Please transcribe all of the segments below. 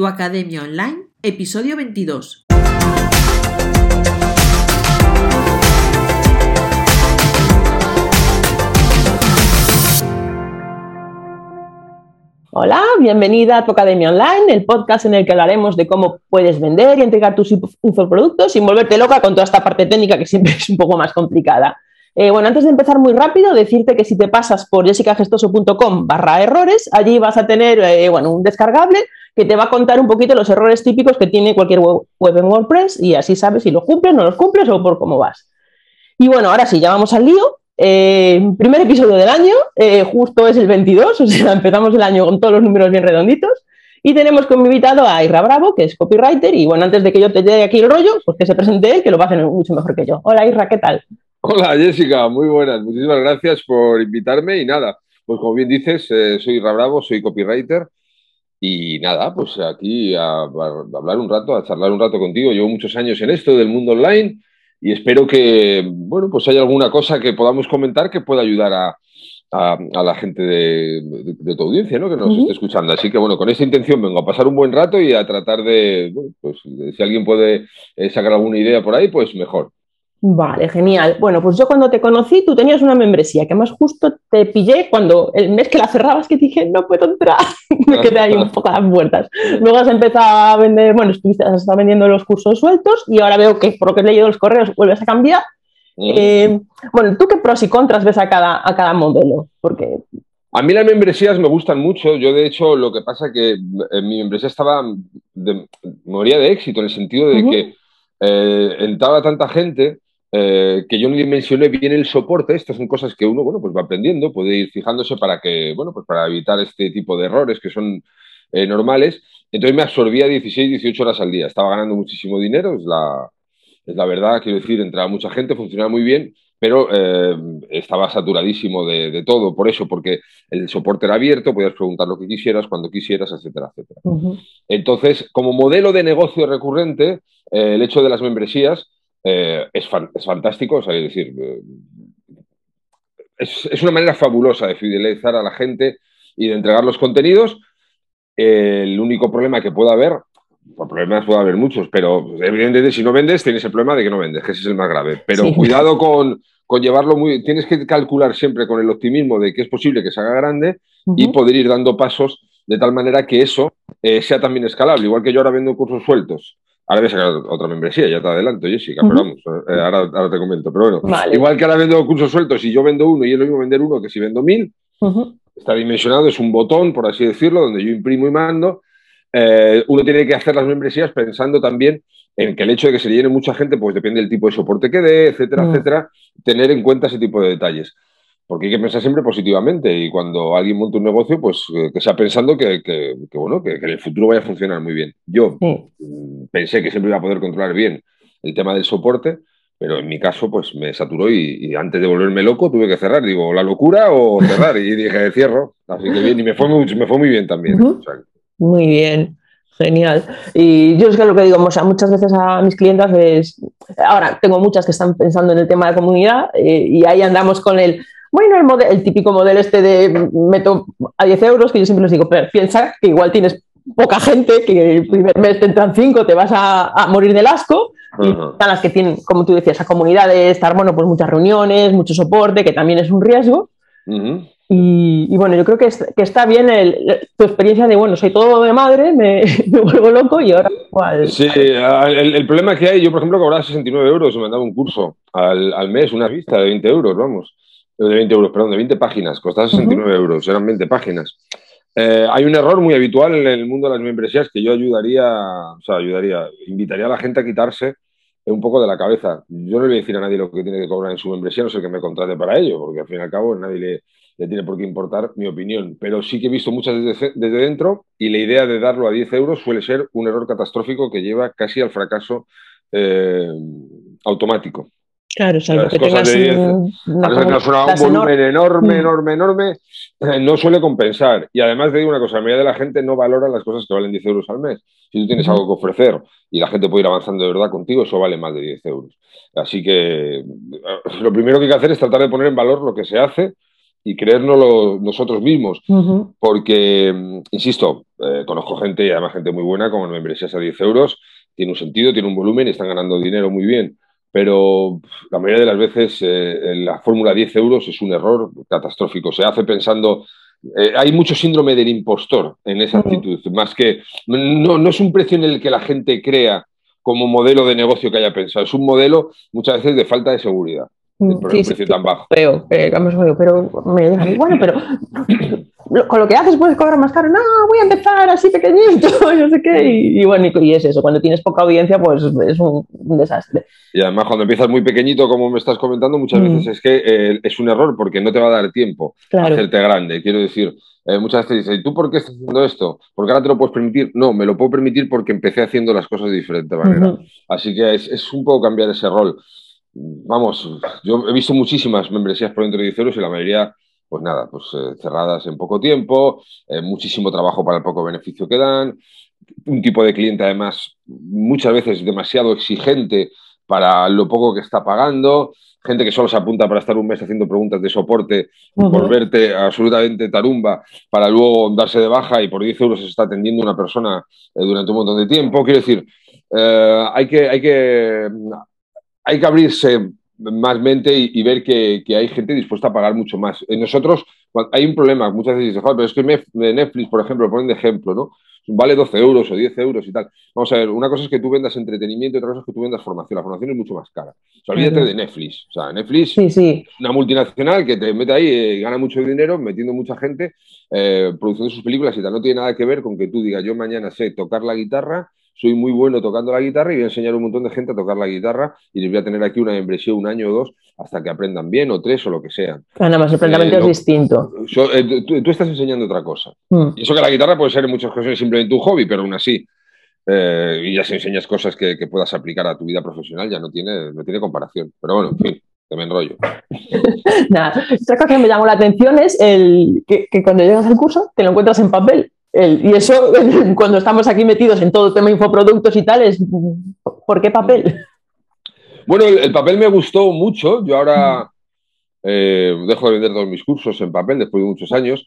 Tu Academia Online, episodio 22. Hola, bienvenida a tu Academia Online, el podcast en el que hablaremos de cómo puedes vender y entregar tus infoproductos sin volverte loca con toda esta parte técnica que siempre es un poco más complicada. Eh, bueno, antes de empezar muy rápido, decirte que si te pasas por jessicagestoso.com barra errores, allí vas a tener eh, bueno, un descargable que te va a contar un poquito los errores típicos que tiene cualquier web, en WordPress y así sabes si los cumples, no los cumples o por cómo vas. Y bueno, ahora sí, ya vamos al lío. Eh, primer episodio del año, justo es el 22, o sea, empezamos el año con todos los números bien redonditos. Y tenemos como invitado a Ira Bravo, que es copywriter. Y bueno, antes de que yo te llegue aquí el rollo, pues que se presente él, que lo va a hacer mucho mejor que yo. Hola Ira, ¿qué tal? Hola Jessica, muy buenas. Muchísimas gracias por invitarme y nada, pues como bien dices, eh, soy Rabravo, soy copywriter y nada, pues aquí a, hablar un rato, a charlar un rato contigo. Llevo muchos años en esto del mundo online y espero que, bueno, pues haya alguna cosa que podamos comentar que pueda ayudar a, la gente de, tu audiencia, ¿no? Que nos esté escuchando. Así que, bueno, con esa intención vengo a pasar un buen rato y a tratar de, bueno, pues si alguien puede eh, sacar alguna idea por ahí, pues mejor. Vale, genial. Bueno, pues yo cuando te conocí, tú tenías una membresía, que más justo te pillé cuando el mes que la cerrabas, que dije, no puedo entrar, me quedé ahí un poco a las puertas. Luego has empezado a vender, bueno, estuviste, has estado vendiendo los cursos sueltos y ahora veo que por lo que he leído los correos vuelves a cambiar. Mm. Eh, bueno, ¿tú qué pros y contras ves a cada, a cada modelo? Porque... A mí las membresías me gustan mucho. Yo, de hecho, lo que pasa que en mi membresía estaba, de, moría de éxito en el sentido de que eh, entraba tanta gente eh, que yo no dimensioné bien el soporte. Estas son cosas que uno, bueno, pues va aprendiendo, puede ir fijándose para que, bueno, pues para evitar este tipo de errores que son eh, normales. Entonces me absorbía 16, 18 horas al día. Estaba ganando muchísimo dinero, es la, es la verdad, quiero decir, entraba mucha gente, funcionaba muy bien, pero eh, estaba saturadísimo de, todo, por eso, porque el soporte era abierto, podías preguntar lo que quisieras, cuando quisieras, etcétera, etcétera. Entonces, como modelo de negocio recurrente, el hecho de las membresías eh, es, fantástico, es decir, eh, es, una manera fabulosa de fidelizar a la gente y de entregar los contenidos. el único problema que pueda haber, por problemas puede haber muchos, pero evidentemente si no vendes tienes el problema de que no vendes, que ese es el más grave. Pero cuidado con, llevarlo muy, tienes que calcular siempre con el optimismo de que es posible que se haga grande y poder ir dando pasos de tal manera que eso eh, sea también escalable. Igual que yo ahora vendo cursos sueltos Ahora voy a sacar otra membresía, ya te adelanto, Jessica, pero vamos, eh, ahora, te comento. Pero bueno, igual que ahora vendo cursos sueltos, si yo vendo uno y es lo mismo vender uno que si vendo mil, está dimensionado, es un botón, por así decirlo, donde yo imprimo y mando. Eh, uno tiene que hacer las membresías pensando también en que el hecho de que se llene mucha gente, pues depende del tipo de soporte que dé, etcétera, etcétera, tener en cuenta ese tipo de detalles porque hay que pensar siempre positivamente y cuando alguien monta un negocio, pues eh, que sea pensando que, bueno, que, en el futuro vaya a funcionar muy bien. Yo mm, pensé que siempre iba a poder controlar bien el tema del soporte, pero en mi caso, pues me saturó y, antes de volverme loco tuve que cerrar. Digo, la locura o cerrar. Y dije, cierro. Así que bien, y me fue muy, me fue muy bien también. muy bien. Genial. Y yo es que lo que digo muchas veces a mis clientas es, ahora tengo muchas que están pensando en el tema de comunidad eh, y ahí andamos con el, bueno, el, el típico modelo este de meto a 10 euros, que yo siempre les digo, pero piensa que igual tienes poca gente, que el primer mes te entran 5, te vas a, morir del asco, y están las que tienen, como tú decías, a comunidad de estar, bueno, pues muchas reuniones, mucho soporte, que también es un riesgo. y, bueno, yo creo que, está bien tu experiencia de, bueno, soy todo de madre, me, vuelvo loco y ahora igual. Sí, el, problema que hay, yo por ejemplo cobraba 69 euros y me daba un curso al, al mes, una vista de 20 euros, vamos de 20 euros, perdón, de 20 páginas, costaba 69 euros, eran 20 páginas. Eh, hay un error muy habitual en el mundo de las membresías que yo ayudaría, o sea, ayudaría, invitaría a la gente a quitarse un poco de la cabeza. Yo no le voy a decir a nadie lo que tiene que cobrar en su membresía, no sé que me contrate para ello, porque al fin y al cabo nadie le, le tiene por qué importar mi opinión. Pero sí que he visto muchas desde, desde, dentro y la idea de darlo a 10 euros suele ser un error catastrófico que lleva casi al fracaso eh, automático. Claro, salvo que tengas un, volumen enorme, mm. enorme, enorme, eh, no suele compensar. Y además te digo una cosa, la mayoría de la gente no valora las cosas que valen 10 euros al mes. Si tú tienes algo que ofrecer y la gente puede ir avanzando de verdad contigo, eso vale más de 10 euros. Así que eh, lo primero que hay que hacer es tratar de poner en valor lo que se hace y creérnoslo nosotros mismos. Porque, mm, insisto, eh, conozco gente y además gente muy buena, como en membresías a 10 euros, tiene un sentido, tiene un volumen y están ganando dinero muy bien. Pero la mayoría de las veces eh, la fórmula 10 euros es un error catastrófico. Se hace pensando eh, hay mucho síndrome del impostor en esa actitud, más que no, no, es un precio en el que la gente crea como modelo de negocio que haya pensado, es un modelo muchas veces de falta de seguridad. El, mm, precio tan bajo. Pero, eh, pero me bueno, pero con lo que haces puedes cobrar más caro. No, voy a empezar así pequeñito, no sé qué. Y, bueno, y, es eso. Cuando tienes poca audiencia, pues es un, desastre. Y además, cuando empiezas muy pequeñito, como me estás comentando, muchas mm. veces es que eh, es un error porque no te va a dar tiempo a hacerte grande. Quiero decir, eh, muchas veces dices, ¿y tú por qué estás haciendo esto? ¿Porque ahora te lo puedes permitir? No, me lo puedo permitir porque empecé haciendo las cosas de diferente manera. Así que es, es un poco cambiar ese rol. Vamos, yo he visto muchísimas membresías por dentro de 10 euros y la mayoría pues nada, pues eh, cerradas en poco tiempo, eh, muchísimo trabajo para el poco beneficio que dan, un tipo de cliente además muchas veces demasiado exigente para lo poco que está pagando, gente que solo se apunta para estar un mes haciendo preguntas de soporte, volverte absolutamente tarumba para luego darse de baja y por 10 euros se está atendiendo una persona eh, durante un montón de tiempo. Quiero decir, hay, que, hay, que, hay que abrirse más mente y, ver que, hay gente dispuesta a pagar mucho más. En nosotros hay un problema, muchas veces dices, pero es que Netflix, por ejemplo, lo ponen de ejemplo, ¿no? Vale 12 euros o 10 euros y tal. Vamos a ver, una cosa es que tú vendas entretenimiento y otra cosa es que tú vendas formación. La formación es mucho más cara. O olvídate de Netflix. O sea, Netflix, sí, una multinacional que te mete ahí y eh, gana mucho dinero metiendo mucha gente, eh, produciendo sus películas y tal. No tiene nada que ver con que tú digas, yo mañana sé tocar la guitarra soy muy bueno tocando la guitarra y voy a enseñar a un montón de gente a tocar la guitarra y les voy a tener aquí una inversión un año o dos hasta que aprendan bien o tres o lo que sea. Nada más, el planteamiento eh, es distinto. Eh, tú, estás enseñando otra cosa. Mm. Y eso que la guitarra puede ser en muchas ocasiones simplemente un hobby, pero aún así, eh, y ya si enseñas cosas que, puedas aplicar a tu vida profesional, ya no tiene, no tiene comparación. Pero bueno, en fin, que me enrollo. Nada, otra cosa que me llamó la atención es el, que, que cuando llegas al curso te lo encuentras en papel y eso, cuando estamos aquí metidos en todo el tema infoproductos y tal, es ¿por qué papel? Bueno, el, papel me gustó mucho. Yo ahora eh, dejo de vender todos mis cursos en papel después de muchos años.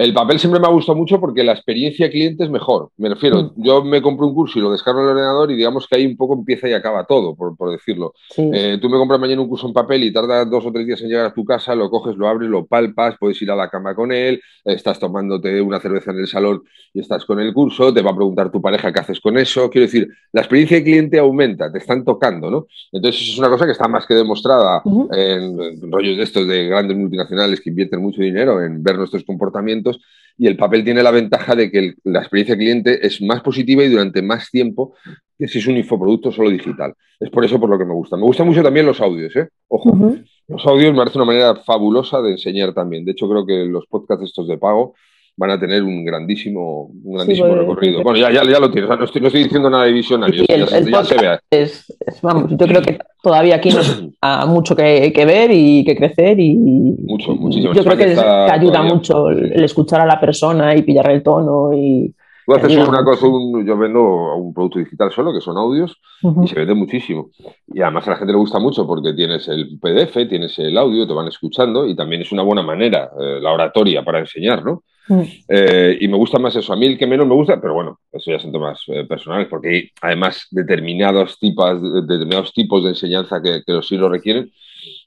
El papel siempre me ha gustado mucho porque la experiencia cliente es mejor. Me refiero, mm. yo me compro un curso y lo descargo en el ordenador y digamos que ahí un poco empieza y acaba todo, por, decirlo. Eh, tú me compras mañana un curso en papel y tarda dos o tres días en llegar a tu casa, lo coges, lo abres, lo palpas, puedes ir a la cama con él, estás tomándote una cerveza en el salón y estás con el curso, te va a preguntar tu pareja qué haces con eso. Quiero decir, la experiencia de cliente aumenta, te están tocando, ¿no? Entonces, es una cosa que está más que demostrada en rollos de estos de grandes multinacionales que invierten mucho dinero en ver nuestros comportamientos y el papel tiene la ventaja de que la experiencia cliente es más positiva y durante más tiempo que si es un infoproducto solo digital. Es por eso por lo que me gusta. Me gustan mucho también los audios, ¿eh? Ojo, los audios me parece una manera fabulosa de enseñar también. De hecho, creo que los podcasts estos de pago van a tener un grandísimo, un grandísimo recorrido. Bueno, ya, ya, ya, lo tienes, no estoy, no estoy, diciendo nada de visionario, ya, se ve. Es, vamos, yo creo que todavía aquí nos hay mucho que, que, ver y que crecer y mucho, muchísimo. Yo creo que, ayuda mucho el, escuchar a la persona y pillar el tono y Tú haces una cosa, yo vendo un producto digital solo, que son audios, y se vende muchísimo. Y además a la gente le gusta mucho porque tienes el PDF, tienes el audio, te van escuchando, y también es una buena manera, eh, la oratoria para enseñar, ¿no? Mm. Eh, y me gusta más eso. A mí el que menos me gusta, pero bueno, eso ya son temas eh, personales, porque hay además determinados tipos, determinados tipos de enseñanza que, que sí lo requieren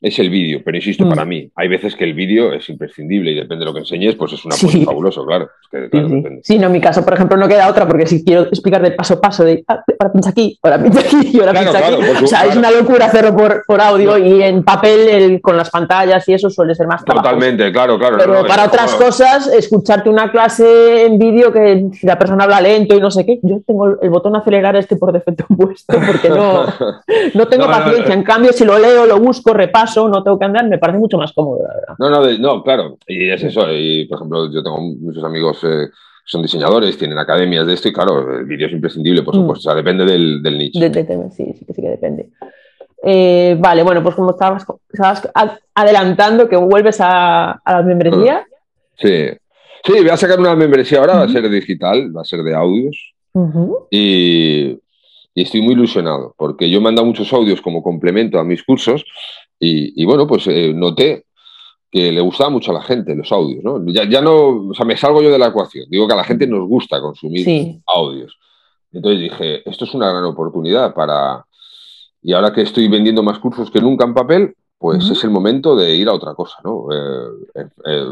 es el vídeo. Pero insisto, para mm. mí, hay veces que el vídeo es imprescindible y depende de lo que enseñes, pues es un apoyo fabuloso, claro. sí, no, en mi caso, por ejemplo, no queda otra porque si quiero explicar de paso a paso de ah, ahora pincha aquí, ahora pincha aquí y ahora pincha aquí. o sea, es una locura hacerlo por, por audio y en papel con las pantallas y eso suele ser más Totalmente, claro, claro. Pero para otras cosas, escucharte una clase en vídeo que la persona habla lento y no sé qué, yo tengo el botón acelerar este por defecto puesto porque no, no tengo paciencia. En cambio, si lo leo, lo busco, repaso, no tengo que andar, me parece mucho más cómodo, la verdad. No, no, no, claro, y es eso. Y por ejemplo, yo tengo muchos amigos eh, que son diseñadores, tienen academias de esto, y claro, el vídeo es imprescindible, por mm. supuesto. O sea, depende del, del nicho. sí, sí que sí que depende. Eh, vale, bueno, pues como estabas, estabas, adelantando que vuelves a, a la membresía. Sí. Sí, voy a sacar una membresía ahora, va a ser digital, va a ser de audios. y, y, estoy muy ilusionado, porque yo mandado muchos audios como complemento a mis cursos y, bueno, pues eh, noté que le gustaba mucho a la gente los audios, ¿no? Ya, ya no, o sea, me salgo yo de la ecuación. Digo que a la gente nos gusta consumir Sí. audios. Entonces dije, esto es una gran oportunidad para... Y ahora que estoy vendiendo más cursos que nunca en papel, pues es el momento de ir a otra cosa, ¿no? Eh, eh,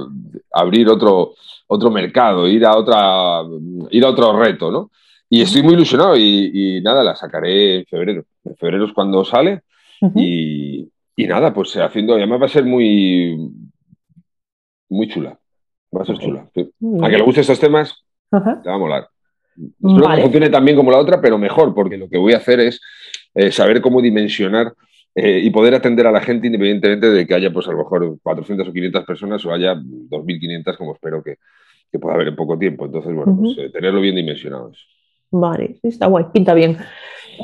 abrir otro, otro mercado, ir a, otra, ir a otro reto, ¿no? Y estoy muy ilusionado y, y nada, la sacaré en febrero. En febrero es cuando sale y, y nada, pues haciendo, además va a ser muy, muy chula. Va a ser chula. sí. A que le gusten estos temas, Ajá. te va a molar. Espero Vale. que funcione tan bien como la otra, pero mejor, porque lo que voy a hacer es eh, saber cómo dimensionar eh, y poder atender a la gente independientemente de que haya, pues a lo mejor 400 o 500 personas o haya 2.500, como espero que, que pueda haber en poco tiempo. Entonces, bueno, pues eh, tenerlo bien dimensionado. Vale, está guay, pinta bien.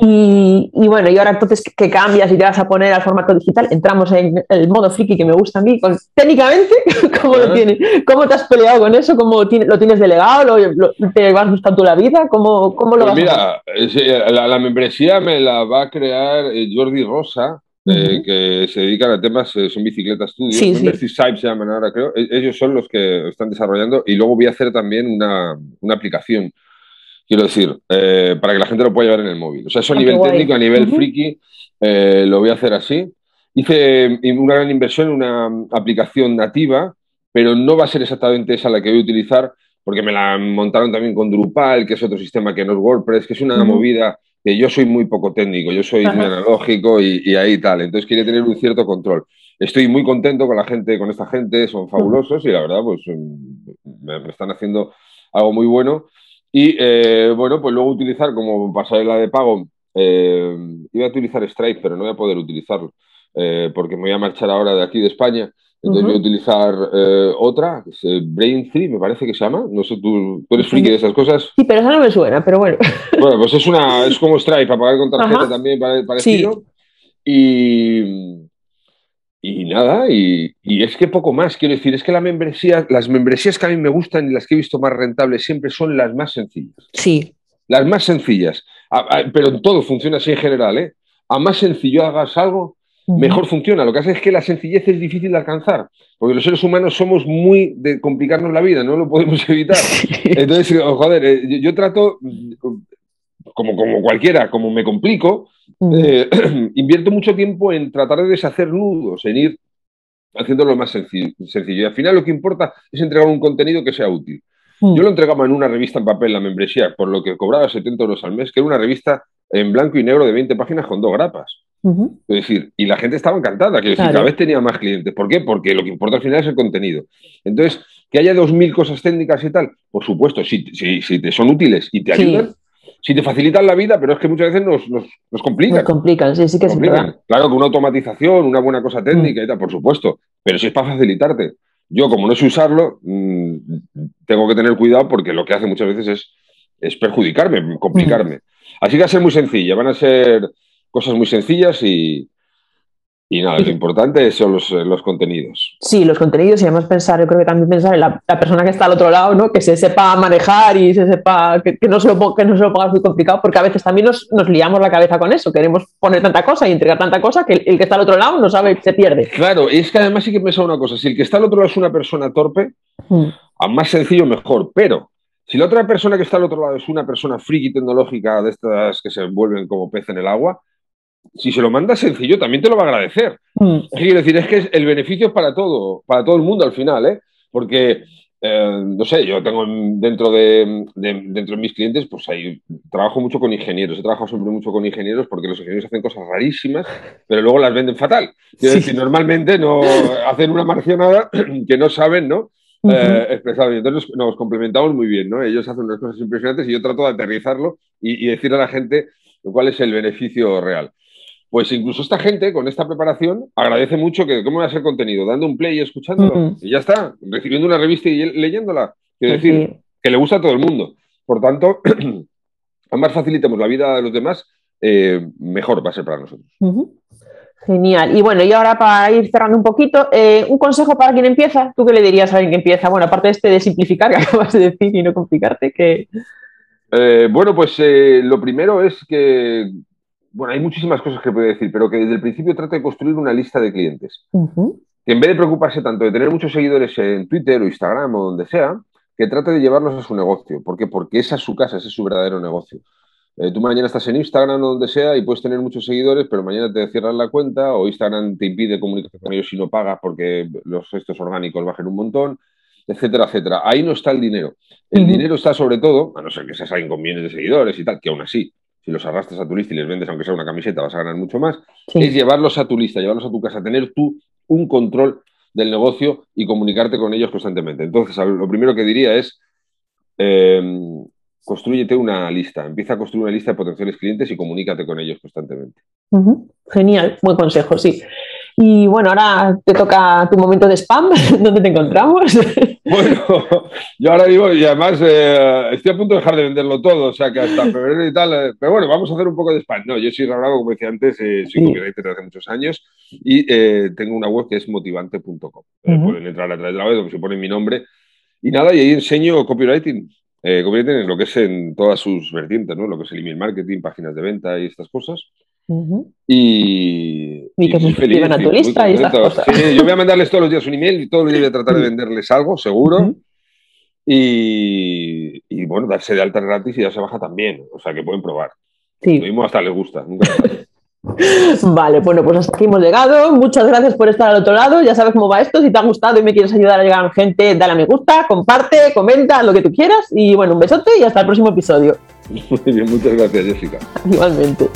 Y, y bueno, y ahora entonces que cambias y te vas a poner al formato digital, entramos en el modo friki que me gusta a mí. con- técnicamente, ¿cómo lo tienes? ¿Cómo te has peleado con eso? ¿Cómo lo tienes delegado? ¿Lo, lo- te vas buscando la vida? ¿Cómo, cómo lo Pues vas a mira, es, eh, la, la membresía me la va a crear eh, Jordi Rosa, eh, que se dedican a temas, eh, son bicicletas estudios, Sí, sí. Se llaman ahora, creo. E- Ellos son los que están desarrollando y luego voy a hacer también una, una aplicación, quiero decir, eh, para que la gente lo pueda llevar en el móvil. O sea, eso a Ah, nivel guay. técnico, a nivel Ujú. friki, eh, lo voy a hacer así. Hice una gran inversión en una aplicación nativa, pero no va a ser exactamente esa la que voy a utilizar, porque me la montaron también con Drupal, que es otro sistema que no es WordPress, que es una Ujú. movida que yo soy muy poco técnico, yo soy muy analógico y, y ahí tal. Entonces quería tener un cierto control. Estoy muy contento con la gente, con esta gente, son fabulosos y la verdad, pues mm, me, me están haciendo algo muy bueno. Y eh, bueno, pues luego utilizar como pasarela de pago, eh, iba a utilizar Stripe, pero no voy a poder utilizarlo eh, porque me voy a marchar ahora de aquí de España. Entonces Ujú. voy a utilizar eh, otra, que es eh, Brain3, me parece que se llama. No sé, tú, tú eres friki de esas cosas. Sí, pero esa no me suena, pero bueno. Bueno, pues es una, es como Stripe, para pagar con tarjeta Ajá. también pare- Sí. parecido. Y, y nada, y, y es que poco más, quiero decir, es que la membresía, las membresías que a mí me gustan y las que he visto más rentables siempre son las más sencillas. Sí. Las más sencillas. A- a- pero en todo funciona así en general, ¿eh? A más sencillo hagas algo, mejor funciona. Lo que pasa es que la sencillez es difícil de alcanzar, porque los seres humanos somos muy de complicarnos la vida, no lo podemos evitar. Entonces, oh, joder, eh, yo, yo trato, como, como cualquiera, como me complico. Eh, invierto mucho tiempo en tratar de deshacer nudos, en ir haciéndolo más sencillo, sencillo. Y al final lo que importa es entregar un contenido que sea útil. Ujú. Yo lo entregaba en una revista en papel, la membresía, por lo que cobraba 70 euros al mes, que era una revista en blanco y negro de 20 páginas con dos grapas. Ujú. Es decir, y la gente estaba encantada, Claro. cada vez tenía más clientes. ¿Por qué? Porque lo que importa al final es el contenido. Entonces, que haya 2.000 cosas técnicas y tal, por supuesto, si, si, si te son útiles y te Sí. ayudan, si te facilitan la vida, pero es que muchas veces nos, nos, nos complican. Nos complican, sí, sí que verdad. Claro que una automatización, una buena cosa técnica y tal, por supuesto, pero si es para facilitarte. Yo, como no sé usarlo, mm, tengo que tener cuidado porque lo que hace muchas veces es, es perjudicarme, complicarme. Así que va a ser muy sencilla, van a ser cosas muy sencillas y, y nada, lo importante son los, los contenidos. Sí, los contenidos y además pensar, yo creo que también pensar en la, la persona que está al otro lado, ¿no? Que se sepa manejar y se sepa que, que no, se lo, que no se lo pongas muy complicado, porque a veces también nos, nos liamos la cabeza con eso, queremos poner tanta cosa y entregar tanta cosa que el, el que está al otro lado no sabe, se pierde. Claro, es que además sí que he pensado una cosa, si el que está al otro lado es una persona torpe, Mm. a más sencillo mejor, pero si la otra persona que está al otro lado es una persona friki tecnológica de estas que se envuelven como pez en el agua, si se lo manda sencillo también te lo va a agradecer. Mm. Quiero decir, es que el beneficio es para todo, para todo el mundo al final, ¿eh? Porque, eh, no sé, yo tengo en- dentro de, de- dentro de mis clientes, pues ahí trabajo mucho con ingenieros. He trabajado siempre mucho con ingenieros porque los ingenieros hacen cosas rarísimas, pero luego las venden fatal. Quiero Sí. decir, normalmente no hacen una marcionada que no saben, ¿no? Eh. Y Entonces nos, nos complementamos muy bien, ¿no? Ellos hacen unas cosas impresionantes y yo trato de aterrizarlo y, y decirle a la gente cuál es el beneficio real. Pues incluso esta gente con esta preparación agradece mucho que cómo va a ser contenido, dando un play y escuchándolo. Y ya está, recibiendo una revista y leyéndola. Quiero decir, que le gusta a todo el mundo. Por tanto, a más facilitemos la vida de los demás, eh, mejor va a ser para nosotros. Genial. Y bueno, y ahora para ir cerrando un poquito, eh, un consejo para quien empieza. ¿Tú qué le dirías a alguien que empieza? Bueno, aparte de este de simplificar que acabas de decir y no complicarte, que Eh, bueno, pues eh, lo primero es que, bueno, hay muchísimas cosas que puedo decir, pero que desde el principio trate de construir una lista de clientes. Que en vez de preocuparse tanto de tener muchos seguidores en Twitter o Instagram o donde sea, que trate de llevarlos a su negocio. ¿Por qué? Porque esa es su casa, ese es su verdadero negocio. Eh, tú mañana estás en Instagram o donde sea y puedes tener muchos seguidores, pero mañana te cierran la cuenta o Instagram te impide comunicarte con ellos si no pagas porque los gestos orgánicos bajen un montón, etcétera, etcétera. Ahí no está el dinero. El dinero está sobre todo, a no ser que seas alguien con millones de seguidores y tal, que aún así, si los arrastras a tu lista y les vendes aunque sea una camiseta, vas a ganar mucho más, es llevarlos a tu lista, llevarlos a tu casa, tener tú un control del negocio y comunicarte con ellos constantemente. Entonces, lo primero que diría es, eh, construyete una lista, empieza a construir una lista de potenciales clientes y comunícate con ellos constantemente. Genial, buen consejo, sí. Y bueno, ahora te toca tu momento de spam, ¿dónde te encontramos? Bueno, yo ahora digo, y además eh, estoy a punto de dejar de venderlo todo, o sea que hasta febrero y tal, eh, pero bueno, vamos a hacer un poco de spam. No, yo soy Rabravo, como decía antes, eh, soy copywriter desde hace muchos años y tengo una web que es motivante.com. Pueden entrar a través de la web donde se pone mi nombre y nada, y ahí enseño copywriting. Eh, en lo que es en todas sus vertientes, ¿no? Lo que es el email marketing, páginas de venta y estas cosas. Y, y, que se suscriban a tu lista y estas cosas. Sí, yo voy a mandarles todos los días un email y todos los días voy a tratar de venderles algo, seguro. y, y, bueno, darse de alta gratis y darse baja también. O sea, que pueden probar. Sí. Lo mismo hasta les gusta. Nunca Vale, bueno, pues hasta aquí hemos llegado. Muchas gracias por estar al otro lado. Ya sabes cómo va esto. Si te ha gustado y me quieres ayudar a llegar a gente, dale a me gusta, comparte, comenta, lo que tú quieras. Y bueno, un besote y hasta el próximo episodio. Muy bien, muchas gracias, Jessica. Igualmente.